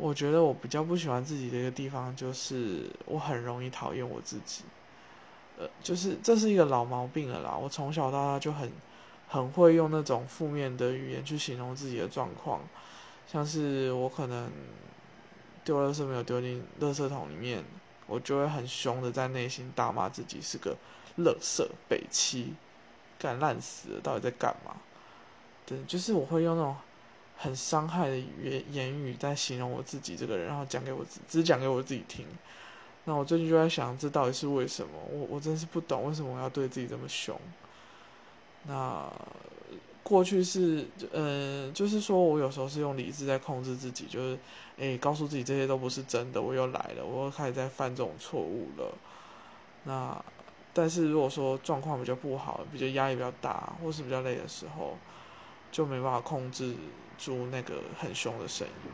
我觉得我比较不喜欢自己的一个地方，就是我很容易讨厌我自己。呃，就是这是一个老毛病了啦。我从小到大就很很会用那种负面的语言去形容自己的状况，像是我可能丢垃圾没有丢进垃圾桶里面，我就会很凶的在内心大骂自己是个垃圾北七，干烂死了，到底在干嘛？对，就是我会用那种。很伤害的言言语在形容我自己这个人，然后讲给我自只讲给我自己听。那我最近就在想，这到底是为什么？我我真是不懂为什么我要对自己这么凶。那过去是，嗯，就是说我有时候是用理智在控制自己，就是，诶，告诉自己这些都不是真的，我又来了，我又开始在犯这种错误了。那但是如果说状况比较不好，比较压力比较大，或是比较累的时候，就没办法控制。住那个很凶的声音。